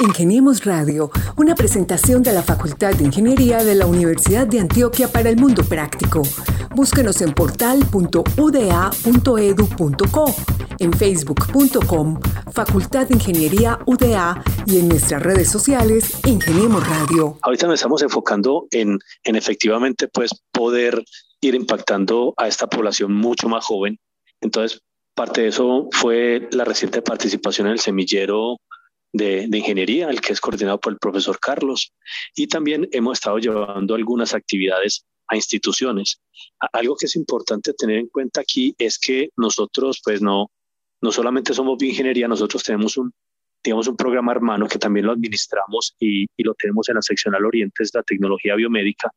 Ingeniemos Radio, una presentación de la Facultad de Ingeniería de la Universidad de Antioquia para el Mundo Práctico. Búsquenos en portal.uda.edu.co, en facebook.com, Facultad de Ingeniería UDA y en nuestras redes sociales, Ingeniemos Radio. Ahorita nos estamos enfocando en, en efectivamente pues poder ir impactando a esta población mucho más joven. Entonces, parte de eso fue la reciente participación en el semillero de, ingeniería, el que es coordinado por el profesor Carlos. Y también hemos estado llevando algunas actividades a instituciones. Algo que es importante tener en cuenta aquí es que nosotros, pues no, no solamente somos bioingeniería, nosotros tenemos un, digamos, un programa hermano que también lo administramos y, y lo tenemos en la seccional Orientes, la tecnología biomédica.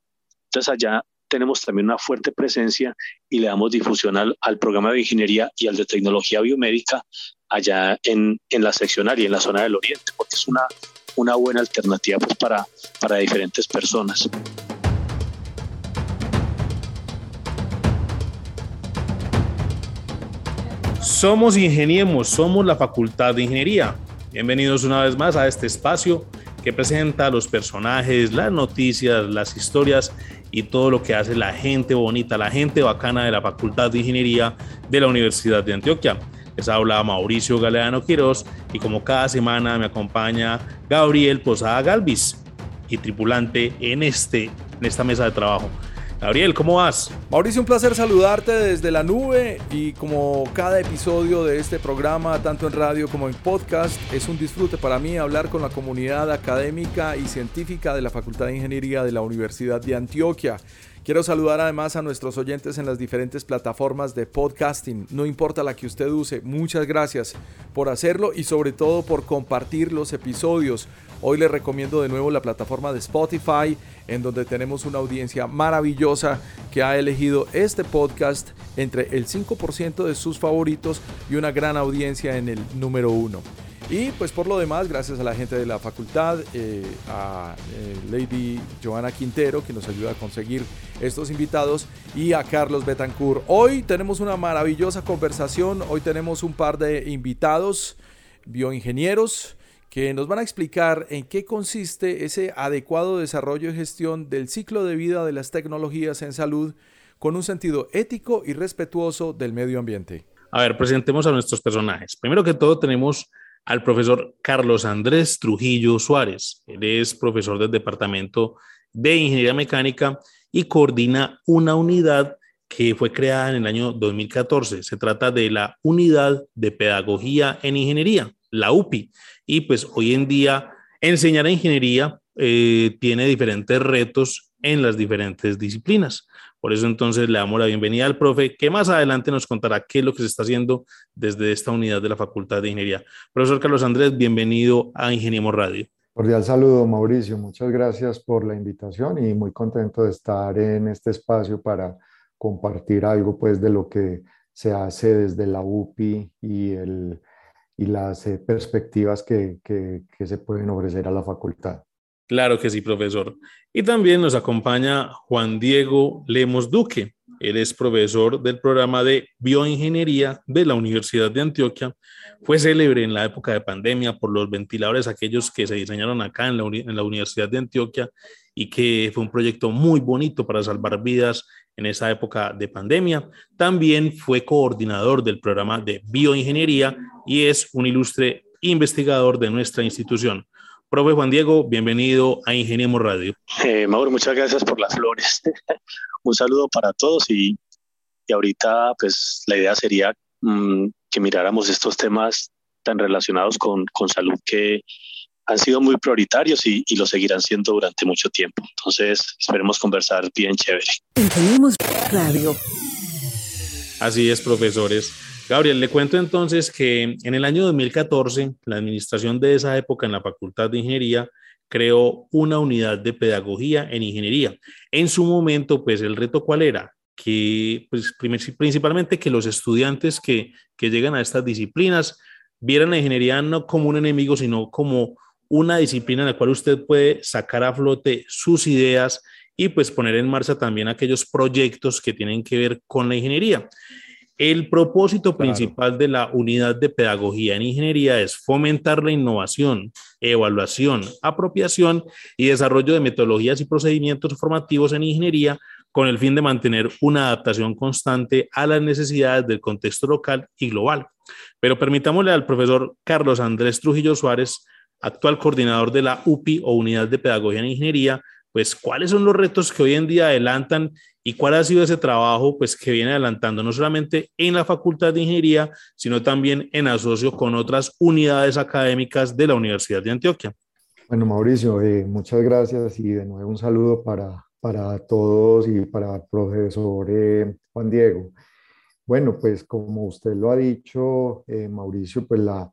Entonces allá tenemos también una fuerte presencia y le damos difusión al, al programa de ingeniería y al de tecnología biomédica allá en, en la seccional y en la zona del oriente, porque es una, una buena alternativa pues, para, para diferentes personas. Somos Ingeniemos, somos la Facultad de Ingeniería. Bienvenidos una vez más a este espacio que presenta los personajes, las noticias, las historias y todo lo que hace la gente bonita, la gente bacana de la Facultad de Ingeniería de la Universidad de Antioquia. Les habla Mauricio Galeano Quiroz y como cada semana me acompaña Gabriel Posada Galvis y tripulante en, este, en esta mesa de trabajo. Gabriel, ¿cómo vas? Mauricio, un placer saludarte desde la nube y como cada episodio de este programa, tanto en radio como en podcast, es un disfrute para mí hablar con la comunidad académica y científica de la Facultad de Ingeniería de la Universidad de Antioquia. Quiero saludar además a nuestros oyentes en las diferentes plataformas de podcasting, no importa la que usted use, muchas gracias por hacerlo y sobre todo por compartir los episodios. Hoy les recomiendo de nuevo la plataforma de Spotify, en donde tenemos una audiencia maravillosa que ha elegido este podcast entre el 5% de sus favoritos y una gran audiencia en el número 1. Y pues por lo demás, gracias a la gente de la facultad, eh, a eh, Lady Joana Quintero, que nos ayuda a conseguir estos invitados, y a Carlos Betancourt. Hoy tenemos una maravillosa conversación, hoy tenemos un par de invitados, bioingenieros, que nos van a explicar en qué consiste ese adecuado desarrollo y gestión del ciclo de vida de las tecnologías en salud con un sentido ético y respetuoso del medio ambiente. A ver, presentemos a nuestros personajes. Primero que todo tenemos al profesor Carlos Andrés Trujillo Suárez. Él es profesor del Departamento de Ingeniería Mecánica y coordina una unidad que fue creada en el año 2014. Se trata de la Unidad de Pedagogía en Ingeniería, la UPI. Y pues hoy en día enseñar ingeniería eh, tiene diferentes retos en las diferentes disciplinas. Por eso entonces le damos la bienvenida al profe, que más adelante nos contará qué es lo que se está haciendo desde esta unidad de la Facultad de Ingeniería. Profesor Carlos Andrés, bienvenido a Ingeniemos Radio. Cordial saludo, Mauricio. Muchas gracias por la invitación y muy contento de estar en este espacio para compartir algo pues de lo que se hace desde la UPI y, el, y las eh, perspectivas que, que, que se pueden ofrecer a la facultad. Claro que sí, profesor. Y también nos acompaña Juan Diego Lemos Duque. Él es profesor del programa de bioingeniería de la Universidad de Antioquia. Fue célebre en la época de pandemia por los ventiladores, aquellos que se diseñaron acá en la, en la Universidad de Antioquia y que fue un proyecto muy bonito para salvar vidas en esa época de pandemia. También fue coordinador del programa de bioingeniería y es un ilustre investigador de nuestra institución. Profe Juan Diego, bienvenido a Ingeniemos Radio. Eh, Mauro, muchas gracias por las flores. Un saludo para todos y, y, ahorita pues la idea sería mm, que miráramos estos temas tan relacionados con, con salud que han sido muy prioritarios y, y, lo seguirán siendo durante mucho tiempo. Entonces, esperemos conversar bien chévere. Ingeniemos Radio. Así es, profesores. Gabriel, le cuento entonces que en el año 2014, la administración de esa época en la Facultad de Ingeniería creó una unidad de pedagogía en ingeniería. En su momento, pues el reto cuál era? Que pues, principalmente que los estudiantes que, que llegan a estas disciplinas vieran la ingeniería no como un enemigo, sino como una disciplina en la cual usted puede sacar a flote sus ideas y pues poner en marcha también aquellos proyectos que tienen que ver con la ingeniería. El propósito principal de la unidad de pedagogía en ingeniería es fomentar la innovación, evaluación, apropiación y desarrollo de metodologías y procedimientos formativos en ingeniería con el fin de mantener una adaptación constante a las necesidades del contexto local y global. Pero permitámosle al profesor Carlos Andrés Trujillo Suárez, actual coordinador de la UPI o Unidad de Pedagogía en Ingeniería, pues cuáles son los retos que hoy en día adelantan y cuál ha sido ese trabajo pues que viene adelantando no solamente en la Facultad de Ingeniería, sino también en asocio con otras unidades académicas de la Universidad de Antioquia. Bueno, Mauricio, eh, muchas gracias y de nuevo un saludo para, para todos y para el profesor eh, Juan Diego. Bueno, pues como usted lo ha dicho, eh, Mauricio, pues la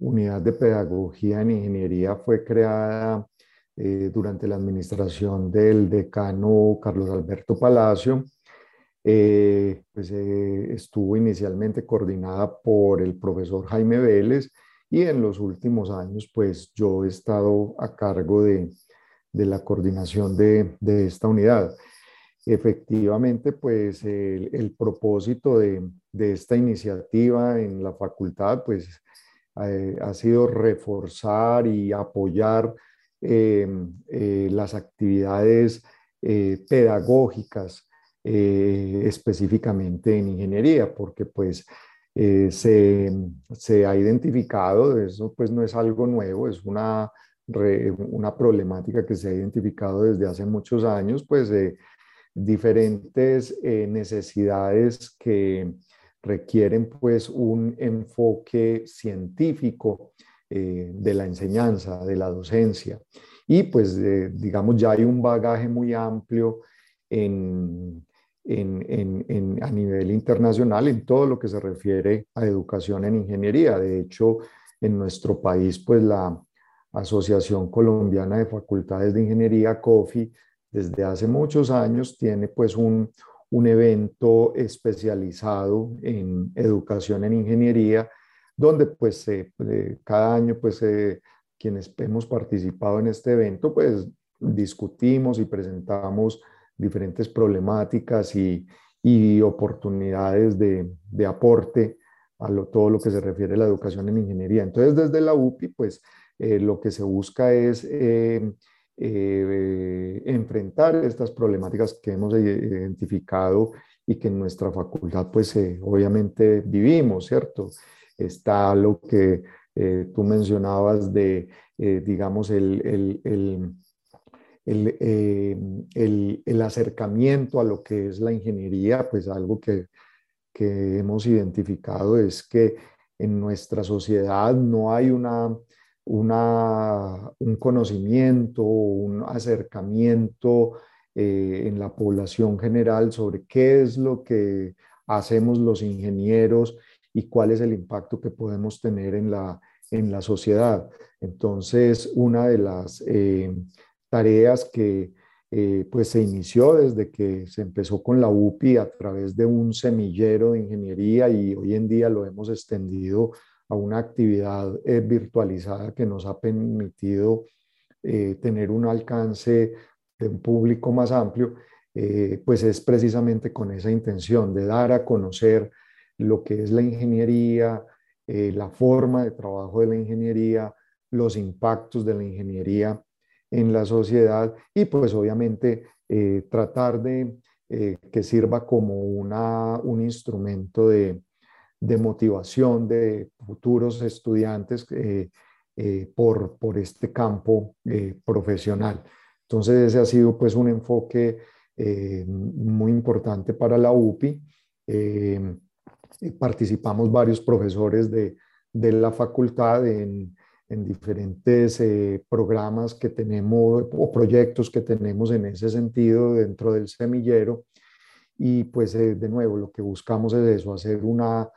unidad de pedagogía en ingeniería fue creada eh, durante la administración del decano Carlos Alberto Palacio. Eh, pues, eh, estuvo inicialmente coordinada por el profesor Jaime Vélez y en los últimos años pues yo he estado a cargo de, de la coordinación de, de, esta unidad. Efectivamente, pues el, el propósito de, de, esta iniciativa en la facultad pues ha sido reforzar y apoyar eh, eh, las actividades eh, pedagógicas específicamente en ingeniería, porque pues se, se, ha identificado, eso pues no es algo nuevo, es una, una problemática que se ha identificado desde hace muchos años, pues de diferentes necesidades que requieren pues un enfoque científico eh, de la enseñanza, de la docencia. Y pues, digamos, ya hay un bagaje muy amplio en, a nivel internacional en todo lo que se refiere a educación en ingeniería. De hecho, en nuestro país, pues la Asociación Colombiana de Facultades de Ingeniería, COFI, desde hace muchos años tiene pues un, un evento especializado en educación en ingeniería donde pues eh, cada año pues eh, quienes hemos participado en este evento pues discutimos y presentamos diferentes problemáticas y, y oportunidades de, aporte a lo, todo lo que se refiere a la educación en ingeniería. Entonces desde la UPI pues eh, lo que se busca es enfrentar estas problemáticas que hemos identificado y que en nuestra facultad pues obviamente vivimos, ¿cierto? Está lo que eh, tú mencionabas de, eh, digamos, el, el, eh, el, el, acercamiento a lo que es la ingeniería, pues algo que, que, hemos identificado es que en nuestra sociedad no hay una, una, un conocimiento, un acercamiento en la población general sobre qué es lo que hacemos los ingenieros y cuál es el impacto que podemos tener en la, en la sociedad. Entonces, una de las eh, tareas que eh, pues se inició desde que se empezó con la UPI a través de un semillero de ingeniería y hoy en día lo hemos extendido a una actividad eh, virtualizada que nos ha permitido tener un alcance de un público más amplio, pues es precisamente con esa intención de dar a conocer lo que es la ingeniería, eh, la forma de trabajo de la ingeniería, los impactos de la ingeniería en la sociedad y pues obviamente eh, tratar de eh, que sirva como una, un instrumento de, de motivación de futuros estudiantes por, por este campo profesional. Entonces ese ha sido pues un enfoque muy importante para la UPI. Eh, participamos varios profesores de, de la facultad en, en diferentes eh, programas que tenemos o proyectos que tenemos en ese sentido dentro del semillero. Y pues eh, de nuevo lo que buscamos es eso, hacer una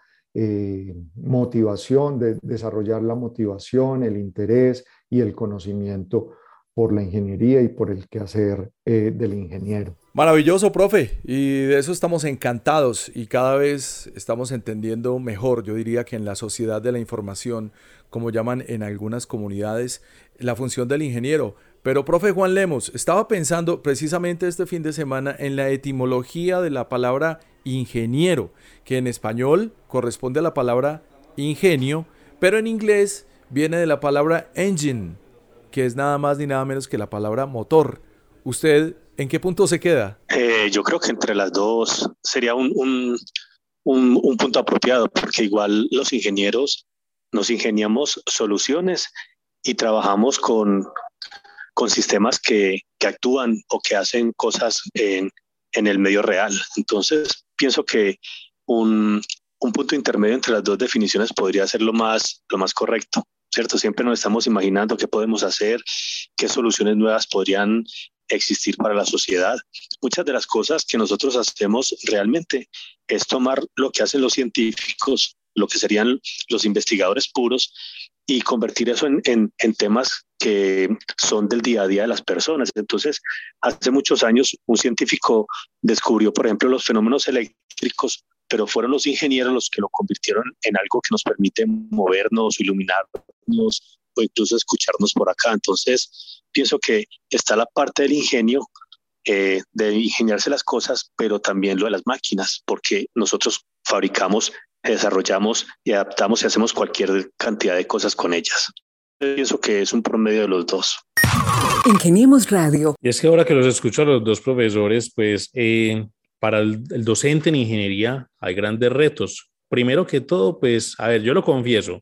motivación, de desarrollar la motivación, el interés y el conocimiento por la ingeniería y por el quehacer del ingeniero. Maravilloso, profe, y de eso estamos encantados y cada vez estamos entendiendo mejor, yo diría que en la sociedad de la información, como llaman en algunas comunidades, la función del ingeniero. Pero, profe Juan Lemos, estaba pensando precisamente este fin de semana en la etimología de la palabra ingeniero, que en español corresponde a la palabra ingenio, pero en inglés viene de la palabra engine, que es nada más ni nada menos que la palabra motor. ¿Usted en qué punto se queda? Eh, yo creo que entre las dos sería un, un, un, punto apropiado, porque igual los ingenieros nos ingeniamos soluciones y trabajamos con, con sistemas que, que, actúan o que hacen cosas en, en el medio real. Entonces, pienso que un, un punto intermedio entre las dos definiciones podría ser lo más, lo más correcto. ¿Cierto? Siempre nos estamos imaginando qué podemos hacer, qué soluciones nuevas podrían existir para la sociedad. Muchas de las cosas que nosotros hacemos realmente es tomar lo que hacen los científicos, lo que serían los investigadores puros, y convertir eso en, en, temas que son del día a día de las personas. Entonces, hace muchos años un científico descubrió, por ejemplo, los fenómenos eléctricos pero fueron los ingenieros los que lo convirtieron en algo que nos permite movernos, iluminarnos o incluso escucharnos por acá. Entonces, pienso que está la parte del ingenio, eh, de ingeniarse las cosas, pero también lo de las máquinas, porque nosotros fabricamos, desarrollamos y adaptamos y hacemos cualquier cantidad de cosas con ellas. Pienso que es un promedio de los dos. Ingeniemos Radio. Y es que ahora que los escucho a los dos profesores, pues eh, para el, docente en ingeniería hay grandes retos. Primero que todo, pues, a ver, yo lo confieso.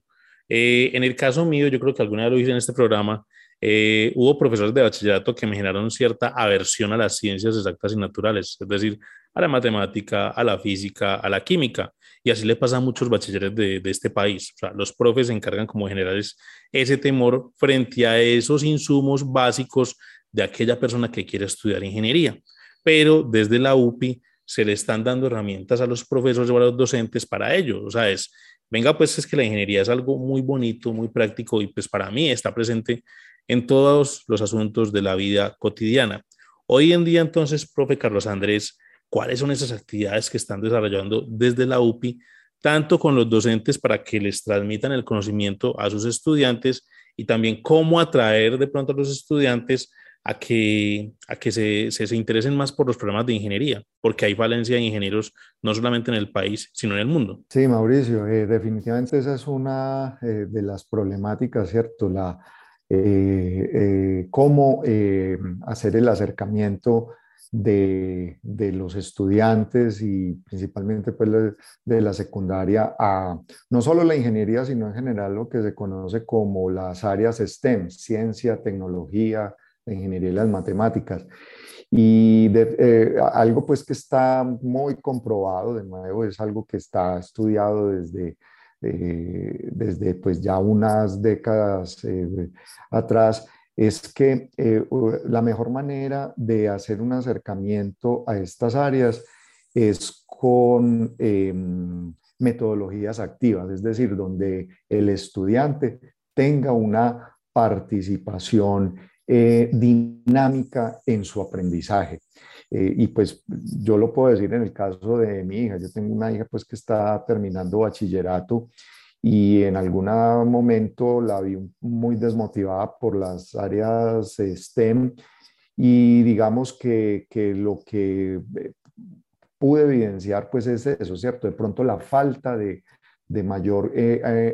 Eh, en el caso mío, yo creo que alguna vez lo hice en este programa, eh, hubo profesores de bachillerato que me generaron cierta aversión a las ciencias exactas y naturales, es decir, a la matemática, a la física, a la química. Y así le pasa a muchos bachilleres de, de este país. O sea, los profes se encargan como generales ese temor frente a esos insumos básicos de aquella persona que quiere estudiar ingeniería. Pero desde la UPI se le están dando herramientas a los profesores o a los docentes para ello. O sea, es, venga, pues es que la ingeniería es algo muy bonito, muy práctico y pues para mí está presente en todos los asuntos de la vida cotidiana. Hoy en día, entonces, profe Carlos Andrés, ¿cuáles son esas actividades que están desarrollando desde la UPI, tanto con los docentes para que les transmitan el conocimiento a sus estudiantes y también cómo atraer de pronto a los estudiantes a que, a que se, se, interesen más por los programas de ingeniería, porque hay falencia de ingenieros no solamente en el país, sino en el mundo. Sí, Mauricio, eh, definitivamente esa es una eh, de las problemáticas, ¿cierto? La, eh, cómo hacer el acercamiento de, de, los estudiantes y principalmente pues, de la secundaria a no solo la ingeniería, sino en general lo que se conoce como las áreas STEM, ciencia, tecnología, ingeniería y las matemáticas. Y eh, algo pues que está muy comprobado, de nuevo, es algo que está estudiado desde, eh, desde pues ya unas décadas eh, atrás, es que la mejor manera de hacer un acercamiento a estas áreas es con em, metodologías activas, es decir, donde el estudiante tenga una participación eh, dinámica en su aprendizaje. Eh, y pues yo lo puedo decir en el caso de mi hija. Yo tengo una hija pues que está terminando bachillerato y en algún momento la vi muy desmotivada por las áreas STEM y digamos que, que lo que eh, pude evidenciar pues es eso, ¿cierto? De pronto la falta de, de mayor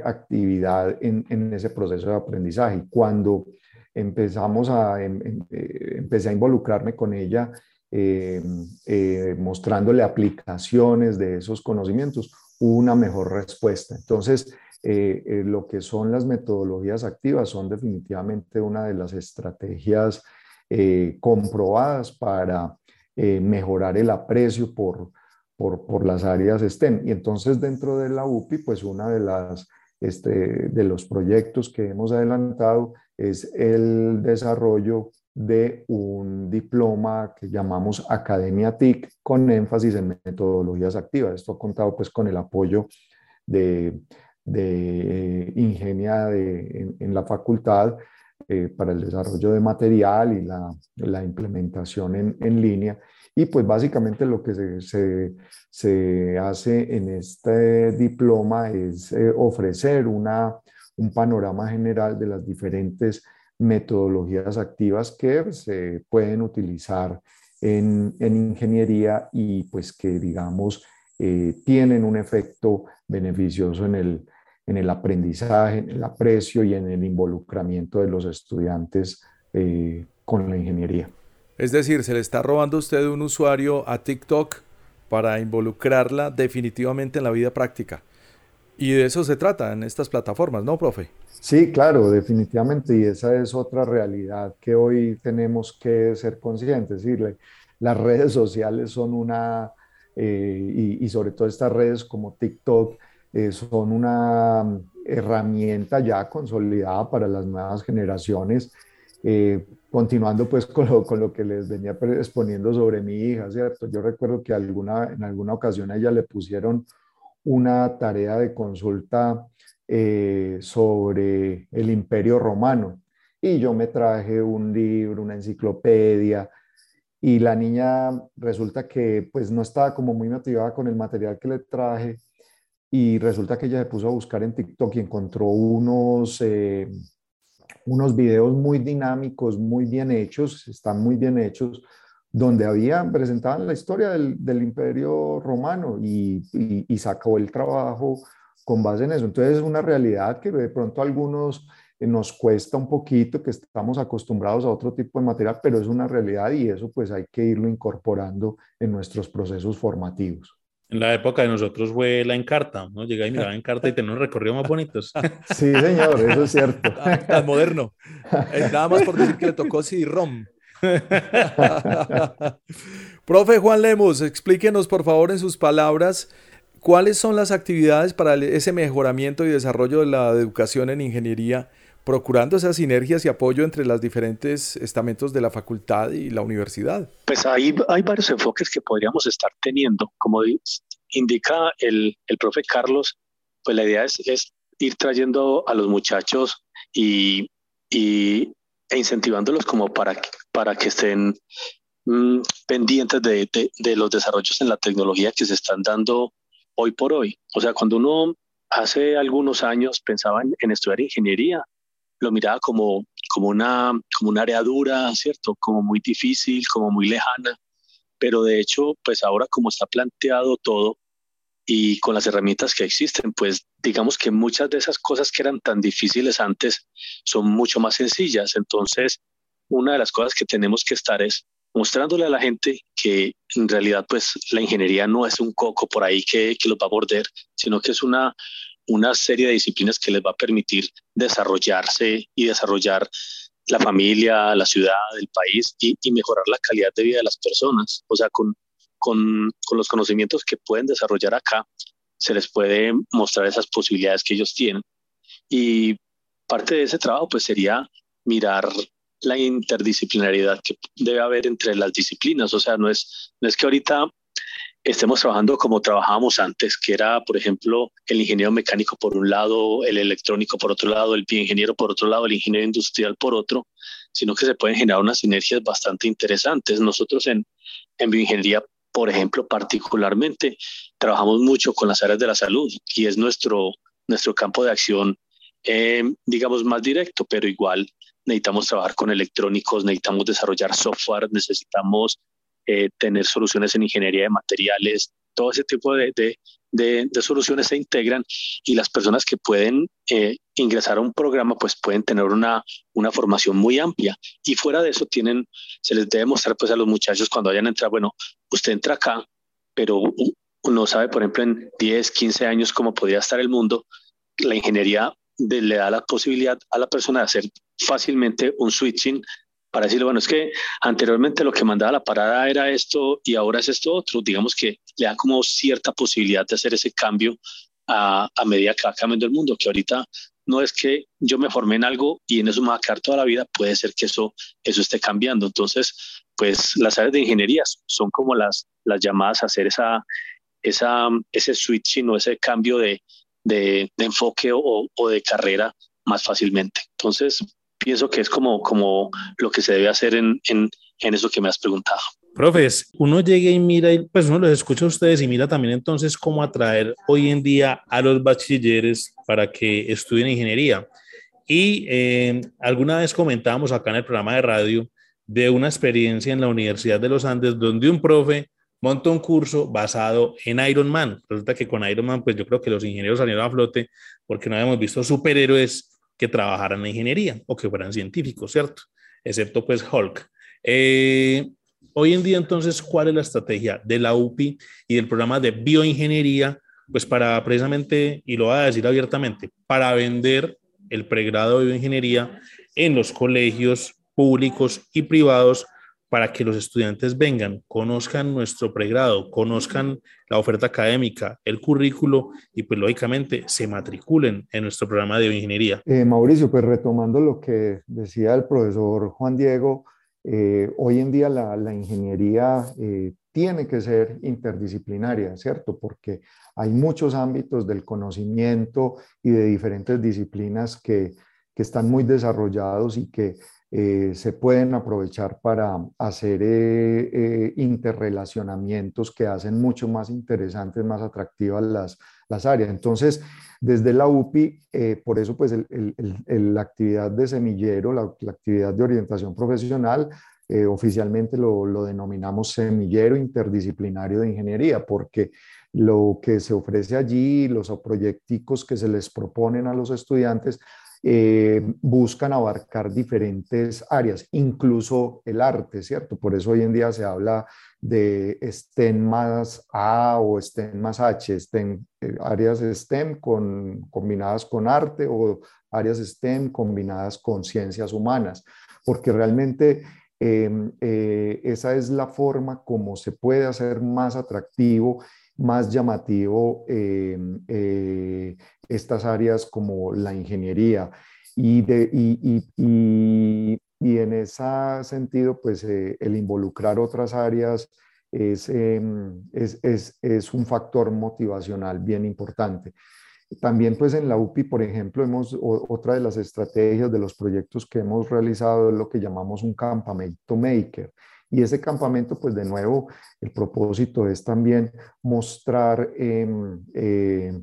actividad en, en, ese proceso de aprendizaje. Cuando empezamos a, em, em, eh, empecé a involucrarme con ella, eh, eh, mostrándole aplicaciones de esos conocimientos, una mejor respuesta. Entonces, lo que son las metodologías activas son definitivamente una de las estrategias comprobadas para mejorar el aprecio por, por, por, las áreas STEM. Y entonces dentro de la UPI, pues una de las este, de los proyectos que hemos adelantado es el desarrollo de un diploma que llamamos Academia TIC con énfasis en metodologías activas. Esto ha contado pues con el apoyo de, de eh, Ingenia en, la facultad eh, para el desarrollo de material y la, la implementación en, en, línea. Y pues básicamente lo que se, se, se hace en este diploma es eh, ofrecer una un panorama general de las diferentes metodologías activas que se pueden utilizar en, ingeniería y pues que digamos eh, tienen un efecto beneficioso en el, en el aprendizaje, en el aprecio y en el involucramiento de los estudiantes eh, con la ingeniería. Es decir, se le está robando usted un usuario a TikTok para involucrarla definitivamente en la vida práctica. Y de eso se trata en estas plataformas, ¿no, profe? Sí, claro, definitivamente. Y esa es otra realidad que hoy tenemos que ser conscientes. Es decir, las redes sociales son una, eh, y, sobre todo estas redes como TikTok, eh, son una herramienta ya consolidada para las nuevas generaciones. Eh, continuando pues con lo, con lo, que les venía exponiendo sobre mi hija, ¿cierto? Yo recuerdo que alguna, en alguna ocasión a ella le pusieron una tarea de consulta eh, sobre el imperio romano. Y yo me traje un libro, una enciclopedia y la niña resulta que pues no estaba como muy motivada con el material que le traje y resulta que ella se puso a buscar en TikTok y encontró unos, eh, unos videos muy dinámicos, muy bien hechos, están muy bien hechos, donde habían, presentaban la historia del, del imperio romano y, y, sacó el trabajo con base en eso. Entonces es una realidad que de pronto a algunos eh, nos cuesta un poquito, que estamos acostumbrados a otro tipo de material, pero es una realidad y eso pues hay que irlo incorporando en nuestros procesos formativos. En la época de nosotros fue la encarta, ¿no? Llegaba y miraba encarta y tenía un recorrido más bonitos. Sí, señor, eso es cierto. Tan moderno. Eh, nada más por decir que le tocó CD-ROM. Profe Juan Lemos, explíquenos por favor en sus palabras cuáles son las actividades para ese mejoramiento y desarrollo de la educación en ingeniería, procurando esas sinergias y apoyo entre los diferentes estamentos de la facultad y la universidad. Pues hay, hay varios enfoques que podríamos estar teniendo. Como indica el, el profe Carlos, pues la idea es, es ir trayendo a los muchachos y, y e incentivándolos como para, para que estén mm, pendientes de, de, los desarrollos en la tecnología que se están dando hoy por hoy. O sea, cuando uno hace algunos años pensaba en, estudiar ingeniería, lo miraba como, como, una, como una área dura, ¿cierto? Como muy difícil, como muy lejana. Pero de hecho, pues ahora como está planteado todo, y con las herramientas que existen, pues digamos que muchas de esas cosas que eran tan difíciles antes son mucho más sencillas. Entonces, una de las cosas que tenemos que estar es mostrándole a la gente que en realidad pues la ingeniería no es un coco por ahí que, que los va a morder, sino que es una, una serie de disciplinas que les va a permitir desarrollarse y desarrollar la familia, la ciudad, el país y, y mejorar la calidad de vida de las personas. O sea, con, con, con los conocimientos que pueden desarrollar acá, se les puede mostrar esas posibilidades que ellos tienen. Y parte de ese trabajo pues sería mirar la interdisciplinaridad que debe haber entre las disciplinas. O sea, no es, no es que ahorita estemos trabajando como trabajábamos antes, que era, por ejemplo, el ingeniero mecánico por un lado, el electrónico por otro lado, el bioingeniero por otro lado, el ingeniero industrial por otro, sino que se pueden generar unas sinergias bastante interesantes. Nosotros en, en bioingeniería por ejemplo, particularmente trabajamos mucho con las áreas de la salud y es nuestro, nuestro campo de acción, eh, digamos, más directo, pero igual necesitamos trabajar con electrónicos, necesitamos desarrollar software, necesitamos eh, tener soluciones en ingeniería de materiales, todo ese tipo de, de, de, soluciones se integran y las personas que pueden eh, ingresar a un programa pues pueden tener una, una formación muy amplia y fuera de eso tienen, se les debe mostrar pues a los muchachos cuando vayan a entrar, bueno, usted entra acá, pero uno sabe por ejemplo en 10, 15 años cómo podría estar el mundo, la ingeniería le da la posibilidad a la persona de hacer fácilmente un switching para decirle, bueno, es que anteriormente lo que mandaba la parada era esto y ahora es esto otro. Digamos que le da como cierta posibilidad de hacer ese cambio a, a medida que va cambiando el mundo, que ahorita no es que yo me formé en algo y en eso me va a quedar toda la vida, puede ser que eso, eso esté cambiando. Entonces, pues las áreas de ingeniería son como las, las llamadas a hacer esa, esa, ese switching o ese cambio de, de, de enfoque o, o de carrera más fácilmente. Entonces, pienso que es como, como lo que se debe hacer en, en, en eso que me has preguntado. Profes, uno llega y mira, pues uno los escucha a ustedes y mira también entonces cómo atraer hoy en día a los bachilleres para que estudien ingeniería. Y eh, alguna vez comentábamos acá en el programa de radio de una experiencia en la Universidad de los Andes donde un profe monta un curso basado en Iron Man. Resulta que con Iron Man, pues yo creo que los ingenieros salieron a flote porque no habíamos visto superhéroes que trabajaran en ingeniería o que fueran científicos, ¿cierto? Excepto pues Hulk. Eh, hoy en día entonces, ¿cuál es la estrategia de la UPI y del programa de bioingeniería? Pues para precisamente, y lo voy a decir abiertamente, para vender el pregrado de bioingeniería en los colegios públicos y privados para que los estudiantes vengan, conozcan nuestro pregrado, conozcan la oferta académica, el currículo y pues lógicamente se matriculen en nuestro programa de bioingeniería. Eh, Mauricio, pues retomando lo que decía el profesor Juan Diego, eh, hoy en día la, ingeniería eh, tiene que ser interdisciplinaria, ¿cierto? Porque hay muchos ámbitos del conocimiento y de diferentes disciplinas que, que están muy desarrollados y que eh, se pueden aprovechar para hacer eh, eh, interrelacionamientos que hacen mucho más interesantes, más atractivas las, las áreas. Entonces, desde la UPI, por eso pues la actividad de semillero, la, actividad de orientación profesional, oficialmente lo, lo, denominamos semillero interdisciplinario de ingeniería, porque lo que se ofrece allí, los proyecticos que se les proponen a los estudiantes, eh, buscan abarcar diferentes áreas, incluso el arte, ¿cierto? Por eso hoy en día se habla de STEM más A o STEM más H, STEM, eh, áreas STEM con, combinadas con arte o áreas STEM combinadas con ciencias humanas, porque realmente em, eh, esa es la forma como se puede hacer más atractivo más llamativo em, eh, estas áreas como la ingeniería. Y, en ese sentido, pues eh, el involucrar otras áreas es, em, es, un factor motivacional bien importante. También pues en la UPI, por ejemplo, hemos, otra de las estrategias de los proyectos que hemos realizado es lo que llamamos un campamento maker. Y ese campamento, pues de nuevo, el propósito es también mostrar em, eh,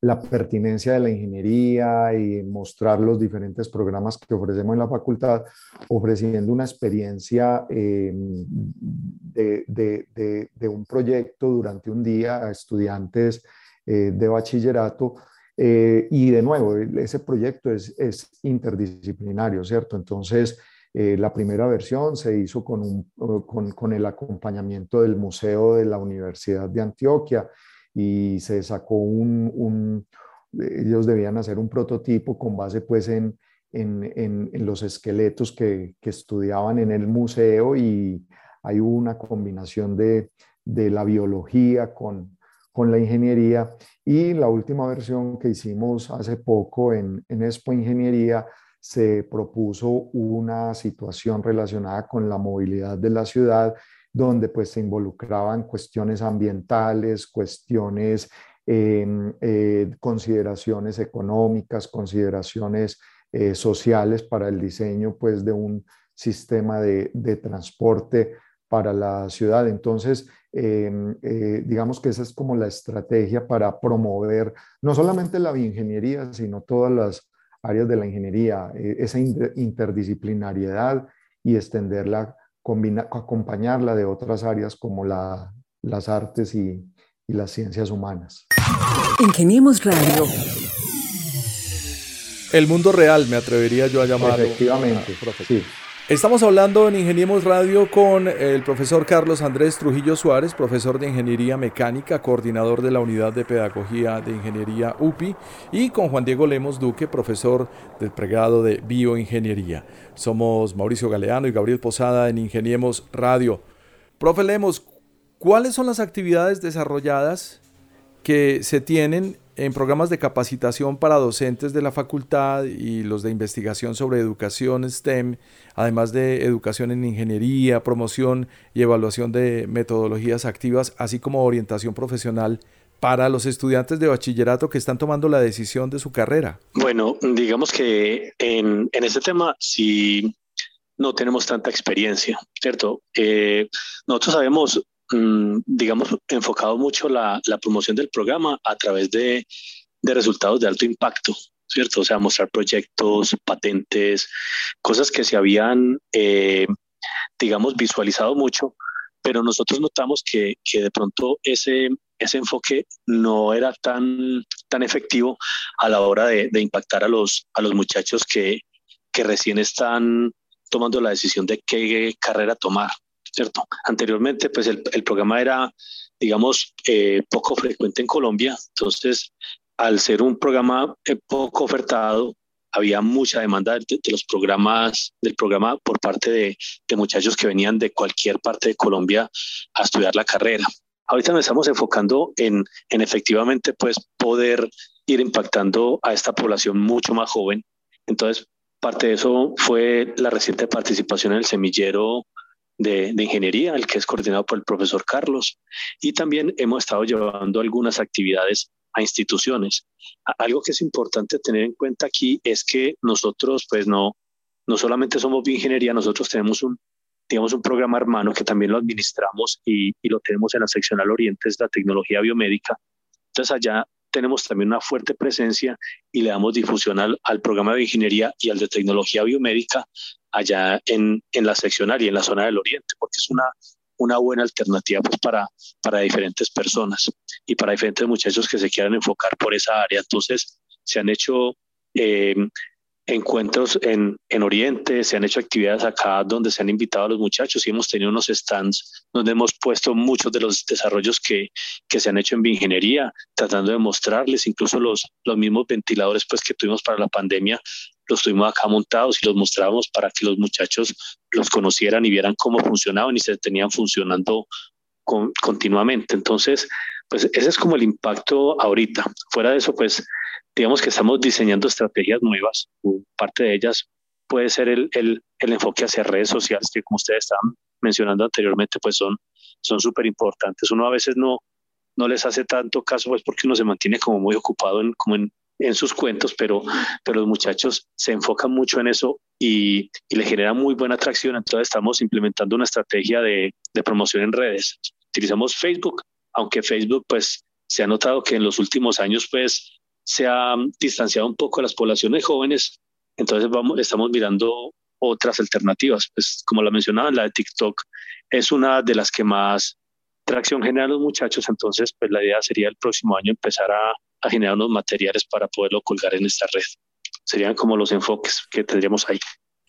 la pertinencia de la ingeniería y mostrar los diferentes programas que ofrecemos en la facultad, ofreciendo una experiencia em, de, un proyecto durante un día a estudiantes eh, de bachillerato. Eh, y de nuevo, ese proyecto es, es interdisciplinario, ¿cierto? Entonces, eh, la primera versión se hizo con, el acompañamiento del Museo de la Universidad de Antioquia y se sacó un, un ellos debían hacer un prototipo con base pues en, los esqueletos que, estudiaban en el museo y hay una combinación de, la biología con, con la ingeniería. Y la última versión que hicimos hace poco en, en Expo Ingeniería se propuso una situación relacionada con la movilidad de la ciudad, donde pues se involucraban cuestiones ambientales, cuestiones, em, eh, consideraciones económicas, consideraciones eh, sociales para el diseño pues de un sistema de, transporte para la ciudad. Entonces, em, eh, digamos que esa es como la estrategia para promover no solamente la bioingeniería, sino todas las áreas de la ingeniería, eh, esa interdisciplinariedad y extenderla, acompañarla de otras áreas como la, las artes y, y las ciencias humanas. Ingeniemos Radio. El mundo real, me atrevería yo a llamarlo. Efectivamente, sí. Estamos hablando en Ingeniemos Radio con el profesor Carlos Andrés Trujillo Suárez, profesor de Ingeniería Mecánica, coordinador de la Unidad de Pedagogía de Ingeniería UPI, y con Juan Diego Lemos Duque, profesor del pregrado de Bioingeniería. Somos Mauricio Galeano y Gabriel Posada en Ingeniemos Radio. Profe Lemos, ¿cuáles son las actividades desarrolladas que se tienen en programas de capacitación para docentes de la facultad y los de investigación sobre educación STEM, además de educación en ingeniería, promoción y evaluación de metodologías activas, así como orientación profesional para los estudiantes de bachillerato que están tomando la decisión de su carrera? Bueno, digamos que en, en ese tema sí no tenemos tanta experiencia, ¿cierto? Eh, nosotros sabemos digamos, enfocado mucho la, la, promoción del programa a través de, de, resultados de alto impacto, ¿cierto? O sea, mostrar proyectos, patentes, cosas que se habían, eh, digamos, visualizado mucho, pero nosotros notamos que, que de pronto ese, ese enfoque no era tan, tan efectivo a la hora de, de impactar a los, a los muchachos que, que recién están tomando la decisión de qué carrera tomar, ¿cierto? Anteriormente, pues el, el programa era, digamos, eh, poco frecuente en Colombia, entonces, al ser un programa eh, poco ofertado, había mucha demanda de, los programas, del programa por parte de, de, muchachos que venían de cualquier parte de Colombia a estudiar la carrera. Ahorita nos estamos enfocando en, en efectivamente pues poder ir impactando a esta población mucho más joven. Entonces, parte de eso fue la reciente participación en el semillero de, ingeniería, el que es coordinado por el profesor Carlos. Y también hemos estado llevando algunas actividades a instituciones. Algo que es importante tener en cuenta aquí es que nosotros, pues no, no solamente somos bioingeniería, nosotros tenemos un, digamos, un programa hermano que también lo administramos y, y lo tenemos en la seccional Oriente, es la tecnología biomédica. Entonces allá tenemos también una fuerte presencia y le damos difusión al, al programa de ingeniería y al de tecnología biomédica allá en, en la seccional y en la zona del Oriente, porque es una, una buena alternativa pues, para, para diferentes personas y para diferentes muchachos que se quieran enfocar por esa área. Entonces, se han hecho eh, encuentros en, en Oriente, se han hecho actividades acá donde se han invitado a los muchachos y hemos tenido unos stands donde hemos puesto muchos de los desarrollos que, que se han hecho en bioingeniería, tratando de mostrarles incluso los, los mismos ventiladores pues, que tuvimos para la pandemia, los tuvimos acá montados y los mostrábamos para que los muchachos los conocieran y vieran cómo funcionaban y se tenían funcionando con, continuamente. Entonces, pues ese es como el impacto ahorita. Fuera de eso, pues digamos que estamos diseñando estrategias nuevas. Parte de ellas puede ser el, el, el enfoque hacia redes sociales, que como ustedes estaban mencionando anteriormente, pues son son súper importantes. Uno a veces no, no les hace tanto caso, pues porque uno se mantiene como muy ocupado en, como en, en sus cuentos, pero, pero los muchachos se enfocan mucho en eso y, y le generan muy buena atracción. Entonces estamos implementando una estrategia de, de promoción en redes. Utilizamos Facebook, aunque Facebook pues se ha notado que en los últimos años pues se ha distanciado un poco de las poblaciones jóvenes, entonces vamos, estamos mirando otras alternativas. Pues como la mencionaba, la de TikTok es una de las que más tracción genera a los muchachos, entonces pues la idea sería el próximo año empezar a, a generar unos materiales para poderlo colgar en esta red. Serían como los enfoques que tendríamos ahí.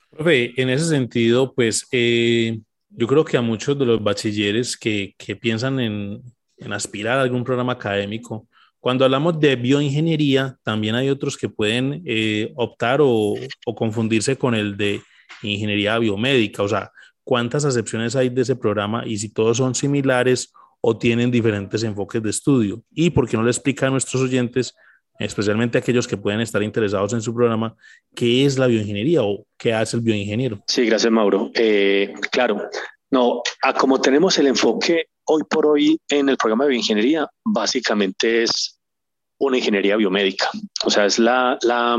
Profe, en ese sentido, pues eh, yo creo que a muchos de los bachilleres que, que piensan en, en aspirar a algún programa académico, cuando hablamos de bioingeniería, también hay otros que pueden eh, optar o, o, confundirse con el de ingeniería biomédica. O sea, ¿cuántas acepciones hay de ese programa y si todos son similares o tienen diferentes enfoques de estudio? ¿Y por qué no le explica a nuestros oyentes, especialmente a aquellos que pueden estar interesados en su programa, qué es la bioingeniería o qué hace el bioingeniero? Sí, gracias, Mauro. Eh, claro, no, a como tenemos el enfoque hoy por hoy en el programa de bioingeniería básicamente es una ingeniería biomédica, o sea, es la, la,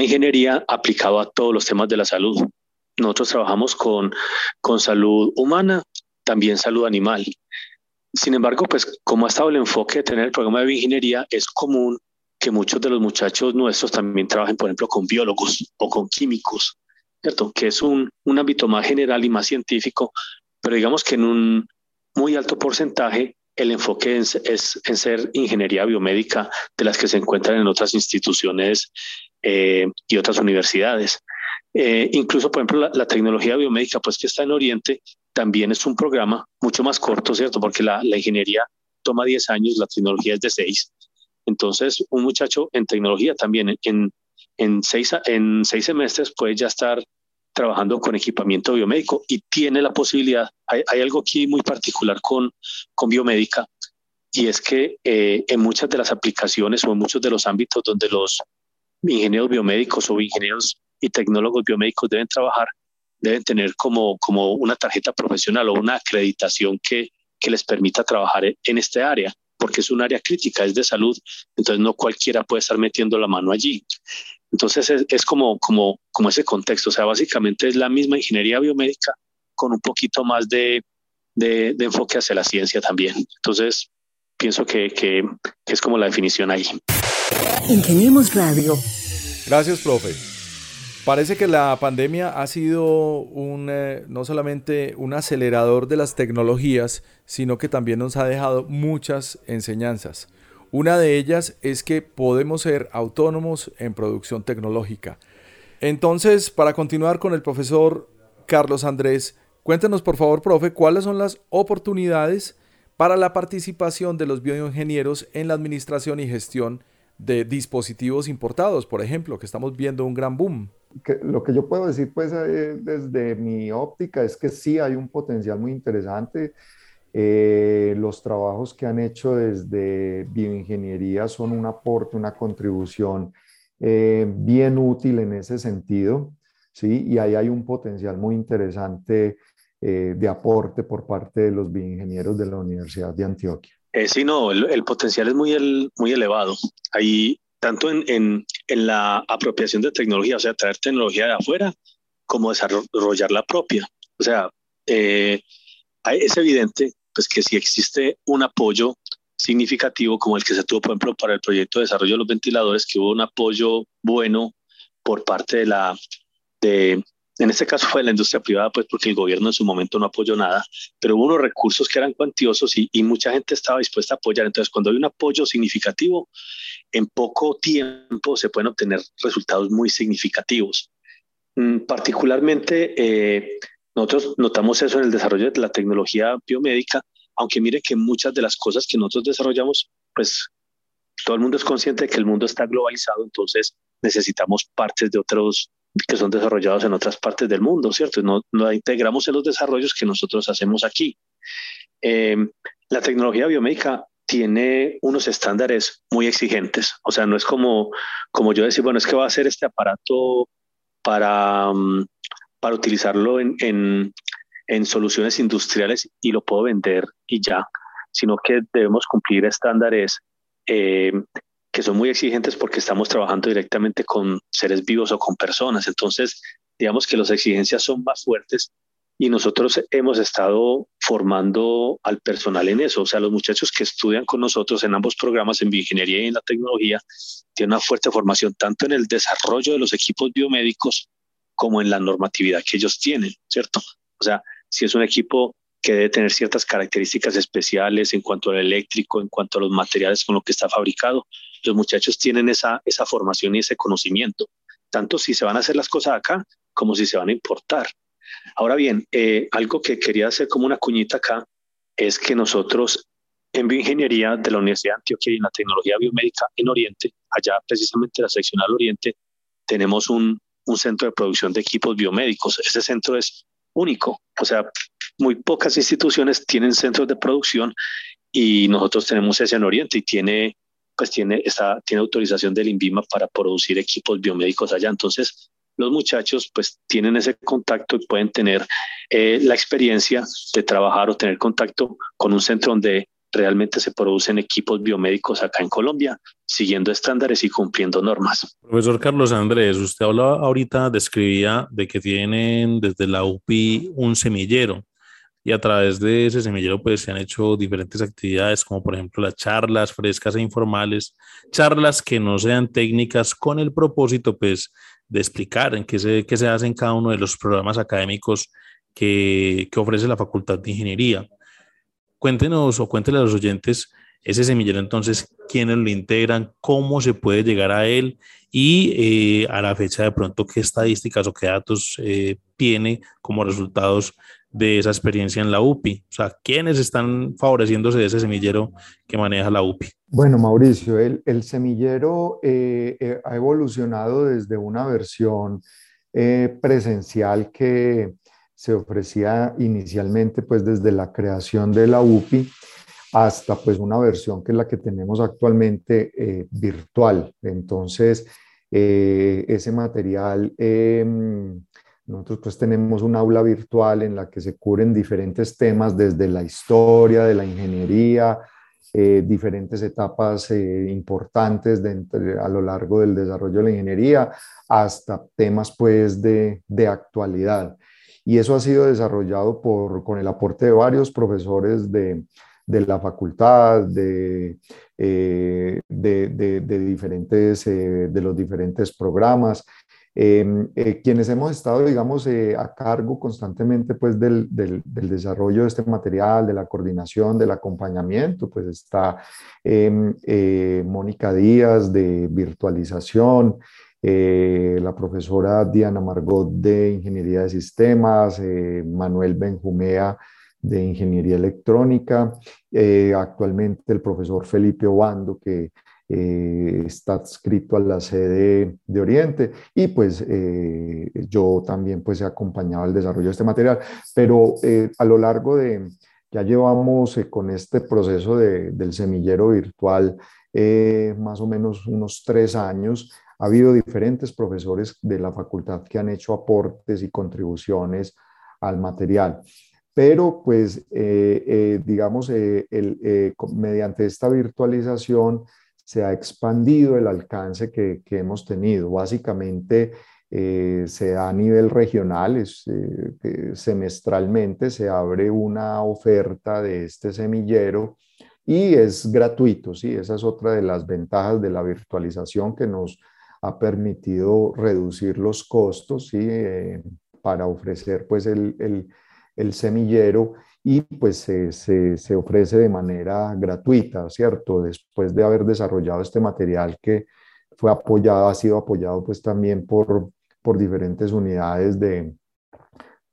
ingeniería aplicada a todos los temas de la salud. Nosotros trabajamos con, con salud humana, también salud animal. Sin embargo, pues como ha estado el enfoque de tener el programa de bioingeniería, es común que muchos de los muchachos nuestros también trabajen, por ejemplo, con biólogos o con químicos, ¿cierto? Que es un, un ámbito más general y más científico, pero digamos que en un, muy alto porcentaje el enfoque es, en ser ingeniería biomédica de las que se encuentran en otras instituciones eh, y otras universidades. Eh, incluso, por ejemplo, la, tecnología biomédica, pues que está en Oriente, también es un programa mucho más corto, ¿cierto? Porque la, la ingeniería toma 10 años, la tecnología es de 6. Entonces, un muchacho en tecnología también en, en, seis, en seis semestres puede ya estar trabajando con equipamiento biomédico y tiene la posibilidad, hay, hay algo aquí muy particular con, con biomédica, y es que eh, en muchas de las aplicaciones o en muchos de los ámbitos donde los ingenieros biomédicos o ingenieros y tecnólogos biomédicos deben trabajar, deben tener como, como una tarjeta profesional o una acreditación que, que les permita trabajar en este área, porque es un área crítica, es de salud, entonces no cualquiera puede estar metiendo la mano allí. Entonces es, es, como, como, como ese contexto, o sea, básicamente es la misma ingeniería biomédica con un poquito más de, de, de enfoque hacia la ciencia también. Entonces, pienso que, que, que, es como la definición ahí. Ingeniemos Radio. Gracias, profe. Parece que la pandemia ha sido un, eh, no solamente un acelerador de las tecnologías, sino que también nos ha dejado muchas enseñanzas. Una de ellas es que podemos ser autónomos en producción tecnológica. Entonces, para continuar con el profesor Carlos Andrés, cuéntenos por favor, profe, cuáles son las oportunidades para la participación de los bioingenieros en la administración y gestión de dispositivos importados, por ejemplo, que estamos viendo un gran boom. lo que yo puedo decir, pues, eh, desde mi óptica, es que sí hay un potencial muy interesante. Eh, los trabajos que han hecho desde bioingeniería son un aporte, una contribución eh, bien útil en ese sentido, ¿sí? Y ahí hay un potencial muy interesante de aporte por parte de los bioingenieros de la Universidad de Antioquia. Eh, sí, no, el, potencial es muy, muy elevado. Ahí, tanto en, en, en, la apropiación de tecnología, o sea, traer tecnología de afuera, como desarrollar la propia. O sea, eh, es evidente pues, que si existe un apoyo significativo como el que se tuvo, por ejemplo, para el proyecto de desarrollo de los ventiladores, que hubo un apoyo bueno por parte de la, de, en este caso fue la industria privada, pues porque el gobierno en su momento no apoyó nada, pero hubo unos recursos que eran cuantiosos y, y, mucha gente estaba dispuesta a apoyar. Entonces, cuando hay un apoyo significativo, en poco tiempo se pueden obtener resultados muy significativos. Mm, particularmente, eh, nosotros notamos eso en el desarrollo de la tecnología biomédica, aunque mire que muchas de las cosas que nosotros desarrollamos, pues todo el mundo es consciente de que el mundo está globalizado, entonces necesitamos partes de otros que son desarrollados en otras partes del mundo, ¿cierto? No, no integramos en los desarrollos que nosotros hacemos aquí. Eh, la tecnología biomédica tiene unos estándares muy exigentes, o sea, no es como, como yo decir, bueno, es que va a hacer este aparato para, mm, para utilizarlo en, en, en soluciones industriales y lo puedo vender y ya, sino que debemos cumplir estándares eh, que son muy exigentes porque estamos trabajando directamente con seres vivos o con personas. Entonces, digamos que las exigencias son más fuertes y nosotros hemos estado formando al personal en eso. O sea, los muchachos que estudian con nosotros en ambos programas, en bioingeniería y en la tecnología, tienen una fuerte formación tanto en el desarrollo de los equipos biomédicos como en la normatividad que ellos tienen, ¿cierto? O sea, si es un equipo que debe tener ciertas características especiales en cuanto al eléctrico, en cuanto a los materiales con los que está fabricado. Los muchachos tienen esa, esa formación y ese conocimiento, tanto si se van a hacer las cosas acá como si se van a importar. Ahora bien, eh, algo que quería hacer como una cuñita acá es que nosotros en bioingeniería de la Universidad de Antioquia y en la tecnología biomédica en Oriente, allá precisamente la sección al Oriente, tenemos un, un centro de producción de equipos biomédicos. Ese centro es único, o sea, muy pocas instituciones tienen centros de producción y nosotros tenemos ese en Oriente y tiene pues tiene, esta, tiene autorización del INVIMA para producir equipos biomédicos allá. Entonces, los muchachos pues tienen ese contacto y pueden tener eh, la experiencia de trabajar o tener contacto con un centro donde realmente se producen equipos biomédicos acá en Colombia, siguiendo estándares y cumpliendo normas. Profesor Carlos Andrés, usted hablaba ahorita, describía de que tienen desde la UPI un semillero y a través de ese semillero pues se han hecho diferentes actividades como por ejemplo las charlas frescas e informales, charlas que no sean técnicas con el propósito pues de explicar en qué se, qué se hace en cada uno de los programas académicos que, que ofrece la Facultad de Ingeniería. Cuéntenos o cuéntenle a los oyentes ese semillero entonces, quiénes lo integran, cómo se puede llegar a él y eh, a la fecha de pronto qué estadísticas o qué datos eh, tiene como resultados de esa experiencia en la UPI? O sea, ¿quiénes están favoreciéndose de ese semillero que maneja la UPI? Bueno, Mauricio, el, el semillero eh, eh, ha evolucionado desde una versión eh, presencial que se ofrecía inicialmente pues desde la creación de la UPI hasta pues una versión que es la que tenemos actualmente virtual. Entonces, ese material em, nosotros pues tenemos un aula virtual en la que se cubren diferentes temas desde la historia de la ingeniería, eh, diferentes etapas eh, importantes a lo largo del desarrollo de la ingeniería, hasta temas pues de, de actualidad. Y eso ha sido desarrollado por, con el aporte de varios profesores de, de la facultad, de, eh, de, de, diferentes, de los diferentes programas quienes hemos estado, digamos, eh, a cargo constantemente pues, del, desarrollo de este material, de la coordinación, del acompañamiento, pues está em, eh, Mónica Díaz de virtualización, la profesora Diana Margot de Ingeniería de Sistemas, Manuel Benjumea de Ingeniería Electrónica, actualmente el profesor Felipe Obando, que eh, está adscrito a la sede de Oriente. Y pues eh, yo también pues he acompañado el desarrollo de este material, pero eh, a lo largo de, ya llevamos con este proceso de, del semillero virtual más o menos unos tres años, ha habido diferentes profesores de la facultad que han hecho aportes y contribuciones al material. Pero pues digamos el, mediante esta virtualización se ha expandido el alcance que, hemos tenido. Básicamente eh, se da a nivel regional, eh, semestralmente se abre una oferta de este semillero y es gratuito, ¿sí? Esa es otra de las ventajas de la virtualización que nos ha permitido reducir los costos. Eh, para ofrecer pues el, el semillero y pues se, se, ofrece de manera gratuita, ¿cierto? Después de haber desarrollado este material que fue apoyado, ha sido apoyado pues también por, por diferentes unidades de,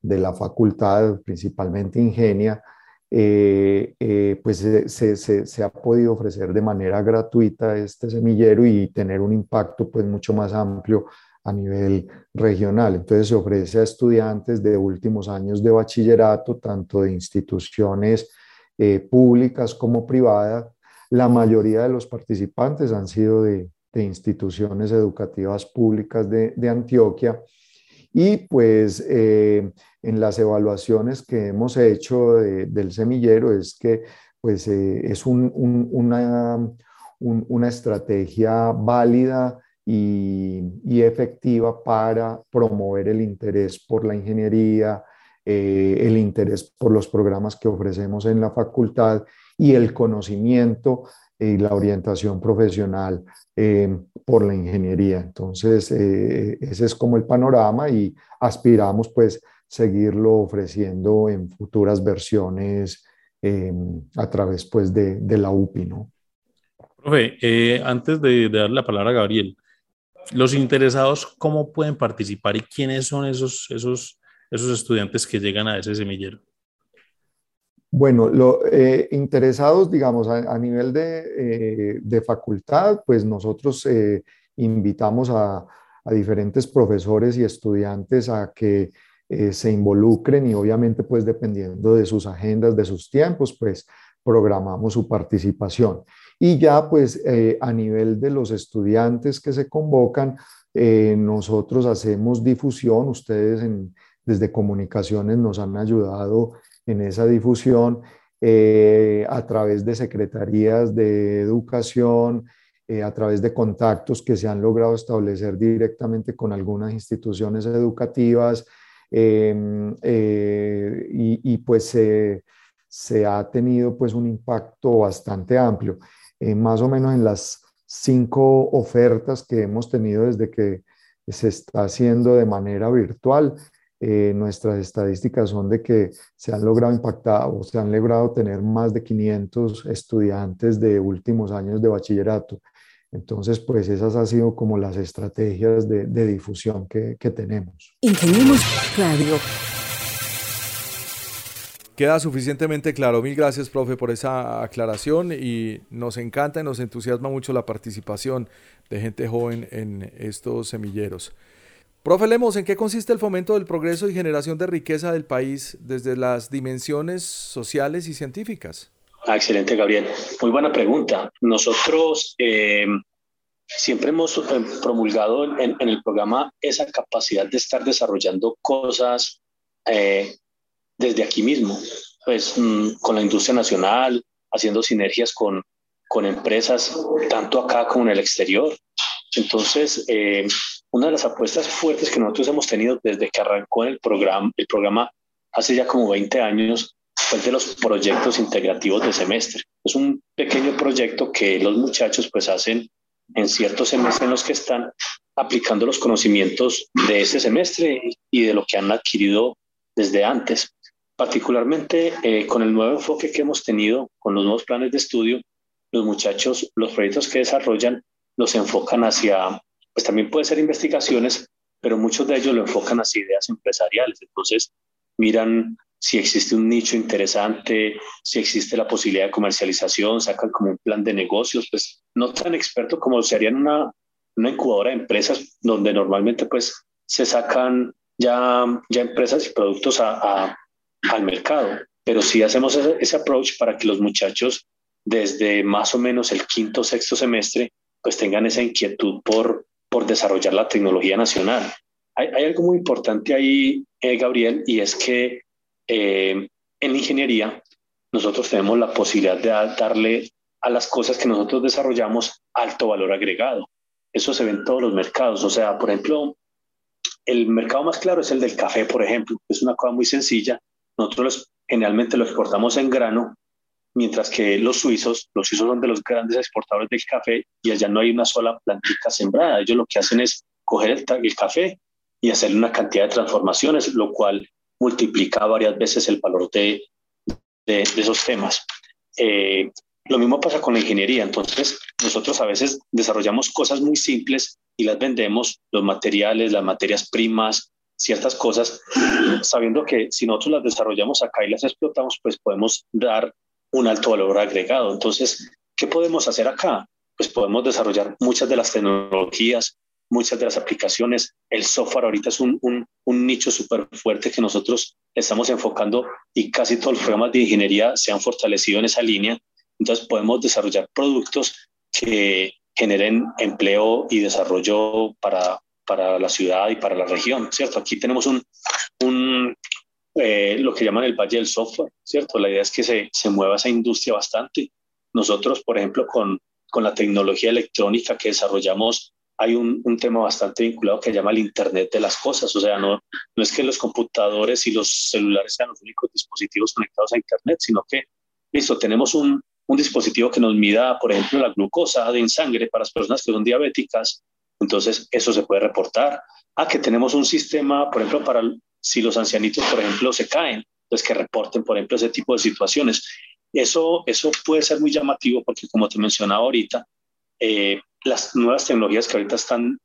de la facultad, principalmente Ingenia, eh, eh, pues se, se, se, ha podido ofrecer de manera gratuita este semillero y tener un impacto pues mucho más amplio a nivel regional. Entonces se ofrece a estudiantes de últimos años de bachillerato, tanto de instituciones eh, públicas como privadas. La mayoría de los participantes han sido de, instituciones educativas públicas de, Antioquia. Y pues eh, en las evaluaciones que hemos hecho del semillero es que pues eh, es una, una estrategia válida y, efectiva para promover el interés por la ingeniería, eh, el interés por los programas que ofrecemos en la facultad y el conocimiento y la orientación profesional eh, por la ingeniería. Entonces, eh, ese es como el panorama y aspiramos pues seguirlo ofreciendo en futuras versiones a través pues de, de, la UPI, ¿no? Profe, antes de, de dar la palabra a Gabriel, los interesados, ¿cómo pueden participar y quiénes son esos, esos, esos estudiantes que llegan a ese semillero? Bueno, lo, eh, interesados, digamos, a, nivel de, eh, de, facultad, pues nosotros eh, invitamos a, a, diferentes profesores y estudiantes a que se involucren y obviamente, pues dependiendo de sus agendas, de sus tiempos, pues programamos su participación. Y ya pues eh, a nivel de los estudiantes que se convocan, eh, nosotros hacemos difusión, ustedes desde comunicaciones nos han ayudado en esa difusión eh, a través de secretarías de educación, a través de contactos que se han logrado establecer directamente con algunas instituciones educativas em, y, y, pues se ha tenido pues un impacto bastante amplio. Eh, más o menos en las cinco ofertas que hemos tenido desde que se está haciendo de manera virtual. Eh, nuestras estadísticas son de que se han logrado impactar o se han logrado tener más de 500 estudiantes de últimos años de bachillerato. Entonces, pues esas han sido como las estrategias de, de difusión que, que tenemos. Ingeniemos Radio Queda suficientemente claro. Mil gracias, profe, por esa aclaración y nos encanta y nos entusiasma mucho la participación de gente joven en estos semilleros. Profe Lemos, ¿en qué consiste el fomento del progreso y generación de riqueza del país desde las dimensiones sociales y científicas? Ah, excelente, Gabriel. Muy buena pregunta. Nosotros eh, siempre hemos eh, promulgado en, el programa esa capacidad de estar desarrollando cosas eh, desde aquí mismo, pues mm, con la industria nacional, haciendo sinergias con, con empresas tanto acá como en el exterior. Entonces, eh, una de las apuestas fuertes que nosotros hemos tenido desde que arrancó el programa, el programa hace ya como 20 años fue de los proyectos integrativos de semestre. Es un pequeño proyecto que los muchachos pues hacen en ciertos semestres en los que están aplicando los conocimientos de este semestre y de lo que han adquirido desde antes. Particularmente eh, con el nuevo enfoque que hemos tenido, con los nuevos planes de estudio, los muchachos, los proyectos que desarrollan, los enfocan hacia, pues también puede ser investigaciones, pero muchos de ellos lo enfocan hacia ideas empresariales. Entonces, miran si existe un nicho interesante, si existe la posibilidad de comercialización, sacan como un plan de negocios, pues no tan experto como se haría en una, una incubadora de empresas donde normalmente pues se sacan ya, ya empresas y productos a, al mercado, pero sí hacemos ese, ese, approach para que los muchachos desde más o menos el quinto sexto semestre pues tengan esa inquietud por, por desarrollar la tecnología nacional. Hay, hay algo muy importante ahí, eh, Gabriel, y es que eh, en ingeniería nosotros tenemos la posibilidad de darle a las cosas que nosotros desarrollamos alto valor agregado. Eso se ve en todos los mercados. O sea, por ejemplo, el mercado más claro es el del café, por ejemplo. Es una cosa muy sencilla. Nosotros generalmente lo exportamos en grano, mientras que los suizos, los suizos son de los grandes exportadores del café y allá no hay una sola plantita sembrada. Ellos lo que hacen es coger el, el café y hacerle una cantidad de transformaciones, lo cual multiplica varias veces el valor de, de, esos temas. Eh, lo mismo pasa con la ingeniería. Entonces, nosotros a veces desarrollamos cosas muy simples y las vendemos, los materiales, las materias primas, ciertas cosas, sabiendo que si nosotros las desarrollamos acá y las explotamos, pues podemos dar un alto valor agregado. Entonces, ¿qué podemos hacer acá? Pues podemos desarrollar muchas de las tecnologías, muchas de las aplicaciones. El software ahorita es un, un, nicho súper fuerte que nosotros estamos enfocando y casi todos los programas de ingeniería se han fortalecido en esa línea entonces podemos desarrollar productos que generen empleo y desarrollo para, para la ciudad y para la región, ¿cierto? Aquí tenemos un, un eh, lo que llaman el Valle del Software, ¿cierto? La idea es que se, se mueva esa industria bastante. Nosotros, por ejemplo, con, con la tecnología electrónica que desarrollamos, hay un, un, tema bastante vinculado que se llama el Internet de las Cosas. O sea, no, no es que los computadores y los celulares sean los únicos dispositivos conectados a Internet, sino que, listo, tenemos un, un dispositivo que nos mida, por ejemplo, la glucosa en sangre para las personas que son diabéticas, entonces eso se puede reportar. Ah, que tenemos un sistema, por ejemplo, para si los ancianitos, por ejemplo, se caen, pues que reporten, por ejemplo, ese tipo de situaciones. Eso, eso puede ser muy llamativo porque, como te mencionaba ahorita, eh, las nuevas tecnologías que ahorita están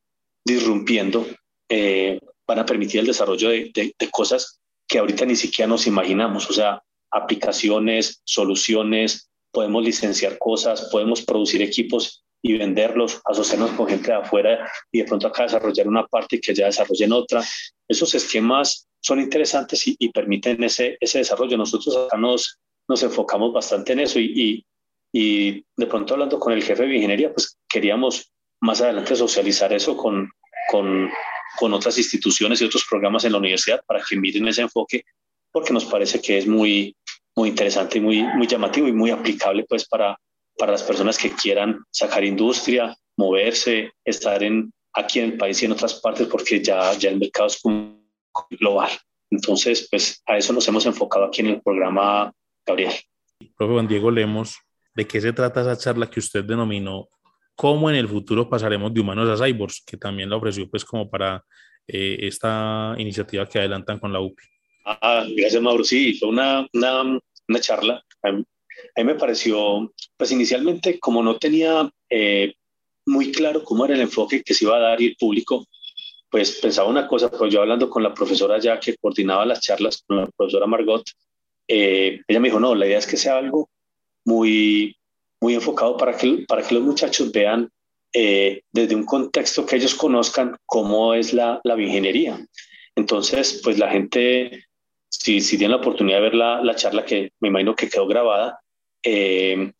disrumpiendo eh, van a permitir el desarrollo de, de cosas que ahorita ni siquiera nos imaginamos, o sea, aplicaciones, soluciones, podemos licenciar cosas, podemos producir equipos y venderlos, asociarnos con gente de afuera y de pronto acá desarrollar una parte y que ya desarrollen otra. Esos esquemas son interesantes y, permiten ese, ese desarrollo. Nosotros acá nos, nos enfocamos bastante en eso y, y, de pronto hablando con el jefe de ingeniería, pues queríamos más adelante socializar eso con, con, con otras instituciones y otros programas en la universidad para que miren ese enfoque, porque nos parece que es muy, muy interesante y muy, muy llamativo y muy aplicable pues para, para las personas que quieran sacar industria, moverse, estar en, aquí en el país y en otras partes porque ya, ya el mercado es global. Entonces, pues a eso nos hemos enfocado aquí en el programa, Gabriel. Profe Juan Diego Lemos, ¿de qué se trata esa charla que usted denominó cómo en el futuro pasaremos de humanos a cyborgs, que también la ofreció pues como para eh, esta iniciativa que adelantan con la UPI? Ah, gracias Mauro, sí, fue una, una, una charla. A mí, me pareció, pues inicialmente, como no tenía eh, muy claro cómo era el enfoque que se iba a dar y el público, pues pensaba una cosa, pero yo hablando con la profesora ya que coordinaba las charlas, con la profesora Margot, eh, ella me dijo, no, la idea es que sea algo muy, muy enfocado para que, para que los muchachos vean eh, desde un contexto que ellos conozcan cómo es la, la bioingeniería. Entonces, pues la gente si, si tienen la oportunidad de ver la, la, charla que me imagino que quedó grabada, eh,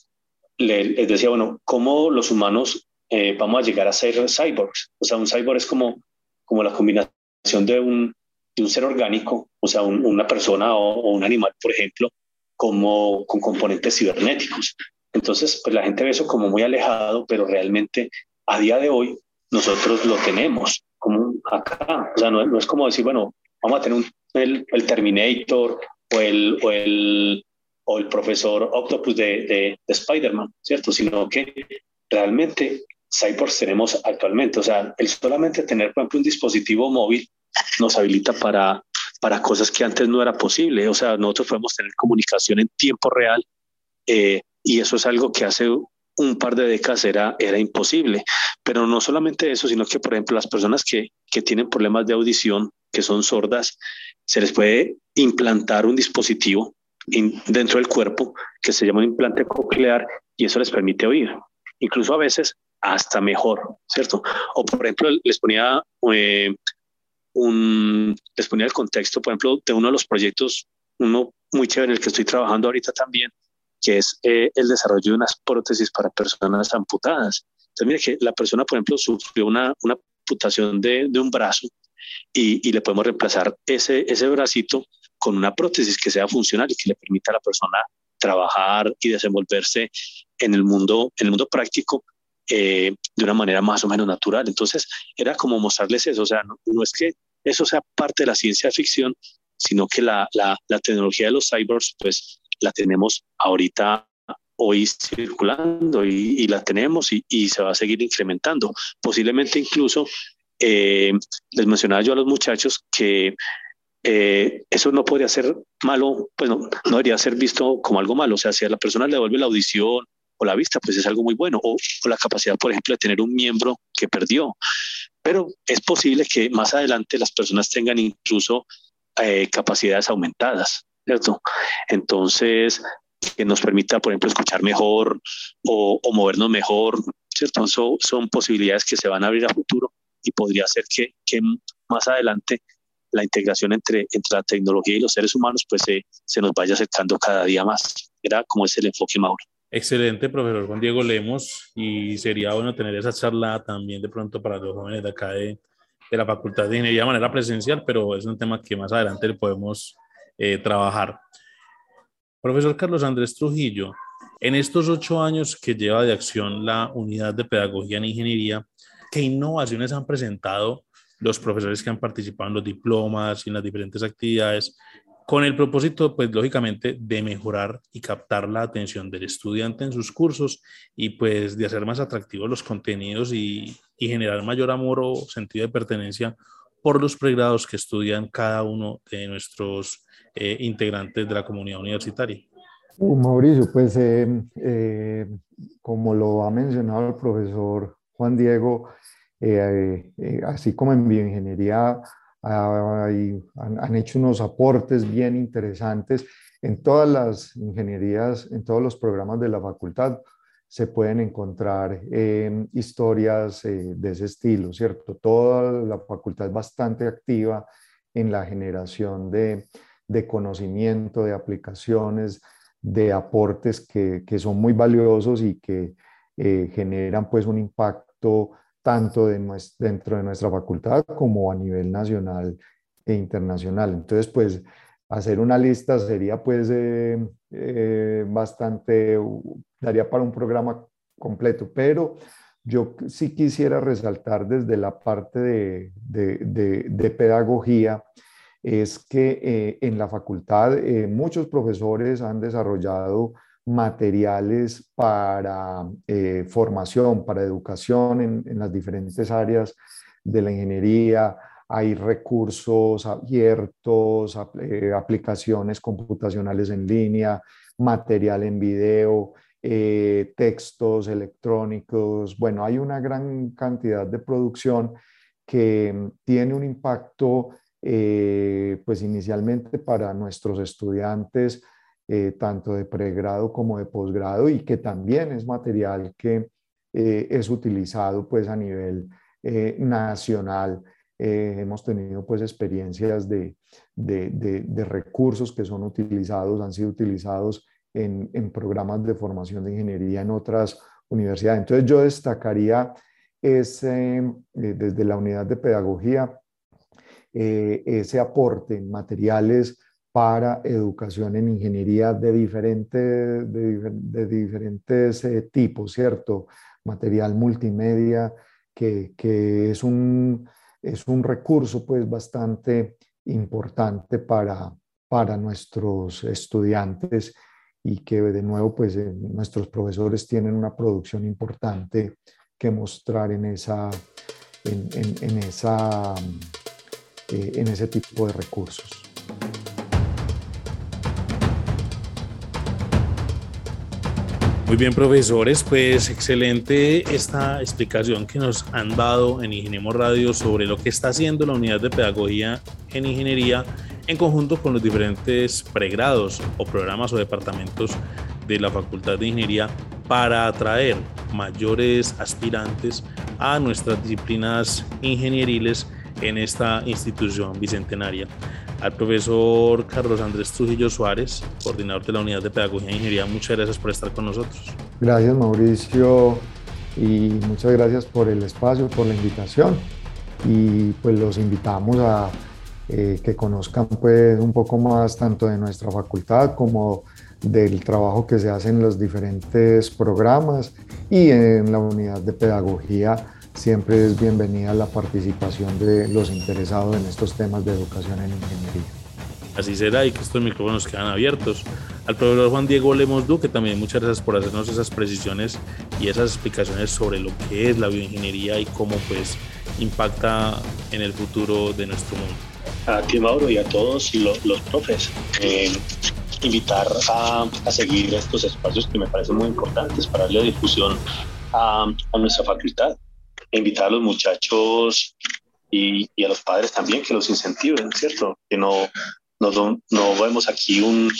les decía, bueno, ¿cómo los humanos eh, vamos a llegar a ser cyborgs? O sea, un cyborg es como, como la combinación de un, de un ser orgánico, o sea, una persona o, o, un animal, por ejemplo, como con componentes cibernéticos. Entonces, pues la gente ve eso como muy alejado, pero realmente a día de hoy nosotros lo tenemos como acá. O sea, no, no es como decir, bueno, vamos a tener un el, el Terminator o el, o el, o el profesor Octopus de, de, Spider-Man, ¿cierto? Sino que realmente cyborgs tenemos actualmente. O sea, el solamente tener, por ejemplo, un dispositivo móvil nos habilita para, para cosas que antes no era posible. O sea, nosotros podemos tener comunicación en tiempo real eh, y eso es algo que hace un par de décadas era, era imposible. Pero no solamente eso, sino que, por ejemplo, las personas que, que tienen problemas de audición, que son sordas, se les puede implantar un dispositivo dentro del cuerpo que se llama implante coclear y eso les permite oír. Incluso a veces hasta mejor, ¿cierto? O por ejemplo, les ponía, eh, un, les ponía el contexto, por ejemplo, de uno de los proyectos, uno muy chévere en el que estoy trabajando ahorita también, que es eh, el desarrollo de unas prótesis para personas amputadas. Entonces, mire que la persona, por ejemplo, sufrió una, una amputación de, de un brazo y, y, le podemos reemplazar ese, ese bracito con una prótesis que sea funcional y que le permita a la persona trabajar y desenvolverse en el mundo, en el mundo práctico eh, de una manera más o menos natural. Entonces, era como mostrarles eso, o sea, no, no, es que eso sea parte de la ciencia ficción, sino que la, la, la tecnología de los cyborgs, pues la tenemos ahorita hoy circulando y, y la tenemos y, y, se va a seguir incrementando. Posiblemente incluso, eh, les mencionaba yo a los muchachos que eh, eso no podría ser malo, pues no, no, debería ser visto como algo malo. O sea, si a la persona le devuelve la audición o la vista, pues es algo muy bueno. O, la capacidad, por ejemplo, de tener un miembro que perdió. Pero es posible que más adelante las personas tengan incluso eh, capacidades aumentadas, ¿cierto? Entonces, que nos permita, por ejemplo, escuchar mejor o, o movernos mejor, ¿cierto? So, son posibilidades que se van a abrir a futuro y podría ser que más adelante la integración entre, entre la tecnología y los seres humanos pues se, se nos vaya acercando cada día más. Era como es el enfoque, Mauro. Excelente, profesor Juan Diego Lemos, y sería bueno tener esa charla también de pronto para los jóvenes de acá de, de la Facultad de Ingeniería de manera presencial, pero es un tema que más adelante podemos eh, trabajar. Profesor Carlos Andrés Trujillo, en estos ocho años que lleva de acción la Unidad de Pedagogía en Ingeniería, ¿qué innovaciones han presentado los profesores que han participado en los diplomas y en las diferentes actividades, con el propósito, pues lógicamente, de mejorar y captar la atención del estudiante en sus cursos y pues de hacer más atractivos los contenidos y, y generar mayor amor o sentido de pertenencia por los pregrados que estudian cada uno de nuestros eh, integrantes de la comunidad universitaria. Uh, Mauricio, pues eh, eh, como lo ha mencionado el profesor Juan Diego, eh, eh, así como en bioingeniería hay, han, hecho unos aportes bien interesantes. En todas las ingenierías, en todos los programas de la facultad, se pueden encontrar eh, historias de ese estilo, ¿cierto? Toda la facultad es bastante activa en la generación de, de conocimiento, de aplicaciones, de aportes que, que son muy valiosos y que generan pues un impacto tanto de dentro de nuestra facultad como a nivel nacional e internacional. Entonces, pues hacer una lista sería pues eh, eh, bastante, daría para un programa completo, pero yo sí quisiera resaltar desde la parte de, pedagogía, es que eh, en la facultad muchos profesores han desarrollado materiales para eh, formación, para educación en, las diferentes áreas de la ingeniería. Hay recursos abiertos, eh, aplicaciones computacionales en línea, material en video, eh, textos electrónicos. Bueno, hay una gran cantidad de producción que tiene un impacto, pues inicialmente para nuestros estudiantes, eh, tanto de pregrado como de posgrado y que también es material que eh, es utilizado pues a nivel eh, nacional. hemos tenido pues experiencias de, de, de, recursos que son utilizados, han sido utilizados en, en, programas de formación de ingeniería en otras universidades. Entonces yo destacaría ese, desde la unidad de pedagogía, ese aporte en materiales para educación en ingeniería de, diferente, de, diferentes eh, tipos, ¿cierto? Material multimedia, que, que, es, un, es un recurso pues bastante importante para, para nuestros estudiantes y que de nuevo pues eh, nuestros profesores tienen una producción importante que mostrar en, esa, en, esa, eh, en ese tipo de recursos. Muy bien, profesores, pues excelente esta explicación que nos han dado en Ingeniemos Radio sobre lo que está haciendo la unidad de pedagogía en ingeniería en conjunto con los diferentes pregrados o programas o departamentos de la Facultad de Ingeniería para atraer mayores aspirantes a nuestras disciplinas ingenieriles en esta institución bicentenaria al profesor Carlos Andrés Trujillo Suárez, coordinador de la Unidad de Pedagogía e Ingeniería. Muchas gracias por estar con nosotros. Gracias Mauricio y muchas gracias por el espacio, por la invitación y pues los invitamos a eh, que conozcan pues un poco más tanto de nuestra facultad como del trabajo que se hace en los diferentes programas y en la unidad de pedagogía siempre es bienvenida la participación de los interesados en estos temas de educación en ingeniería. Así será y que estos micrófonos quedan abiertos. Al profesor Juan Diego Lemos que también muchas gracias por hacernos esas precisiones y esas explicaciones sobre lo que es la bioingeniería y cómo pues impacta en el futuro de nuestro mundo. A ti Mauro y a todos los, profes, eh, invitar a, a, seguir estos espacios que me parecen muy importantes para darle difusión a, a nuestra facultad invitar a los muchachos y, a los padres también que los incentiven, ¿cierto? Que no, no, no vemos aquí un,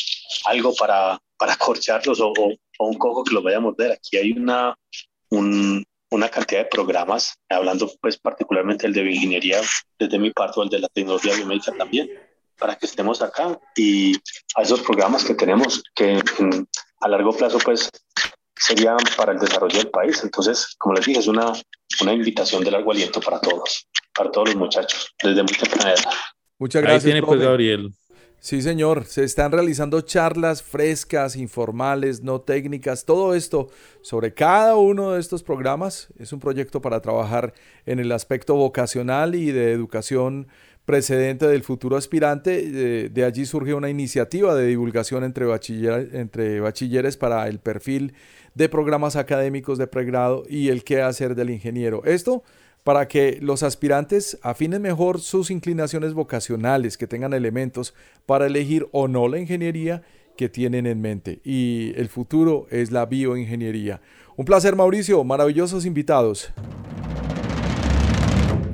algo para, para corcharlos o, un cojo que los vaya a morder. Aquí hay una, una cantidad de programas, hablando pues particularmente el de bioingeniería desde mi parte o el de la tecnología biomédica también, para que estemos acá y a esos programas que tenemos que a largo plazo pues serían para el desarrollo del país. Entonces, como les dije, es una, una invitación de largo aliento para todos, para todos los muchachos, desde muy temprana edad. Muchas gracias. Ahí tiene pues Gabriel. Sí, señor. Se están realizando charlas frescas, informales, no técnicas, todo esto sobre cada uno de estos programas. Es un proyecto para trabajar en el aspecto vocacional y de educación precedente del futuro aspirante. De, allí surge una iniciativa de divulgación entre, bachiller, entre bachilleres para el perfil de programas académicos de pregrado y el qué hacer del ingeniero. Esto para que los aspirantes afinen mejor sus inclinaciones vocacionales, que tengan elementos para elegir o no la ingeniería que tienen en mente. Y el futuro es la bioingeniería. Un placer, Mauricio. Maravillosos invitados.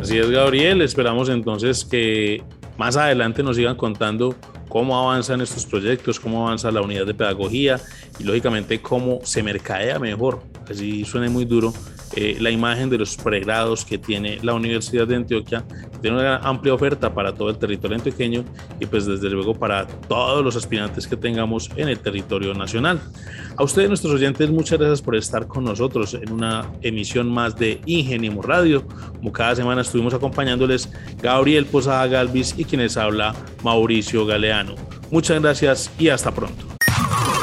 Así es, Gabriel. Esperamos entonces que más adelante nos sigan contando cómo avanzan estos proyectos, cómo avanza la unidad de pedagogía y lógicamente cómo se mercadea mejor, así suene muy duro, eh, la imagen de los pregrados que tiene la Universidad de Antioquia, tiene una amplia oferta para todo el territorio antioqueño y pues desde luego para todos los aspirantes que tengamos en el territorio nacional. A ustedes, nuestros oyentes, muchas gracias por estar con nosotros en una emisión más de Ingeniemos Radio. Como cada semana estuvimos acompañándoles Gabriel Posada Galvis y quienes habla Mauricio Galeano. Muchas gracias y hasta pronto.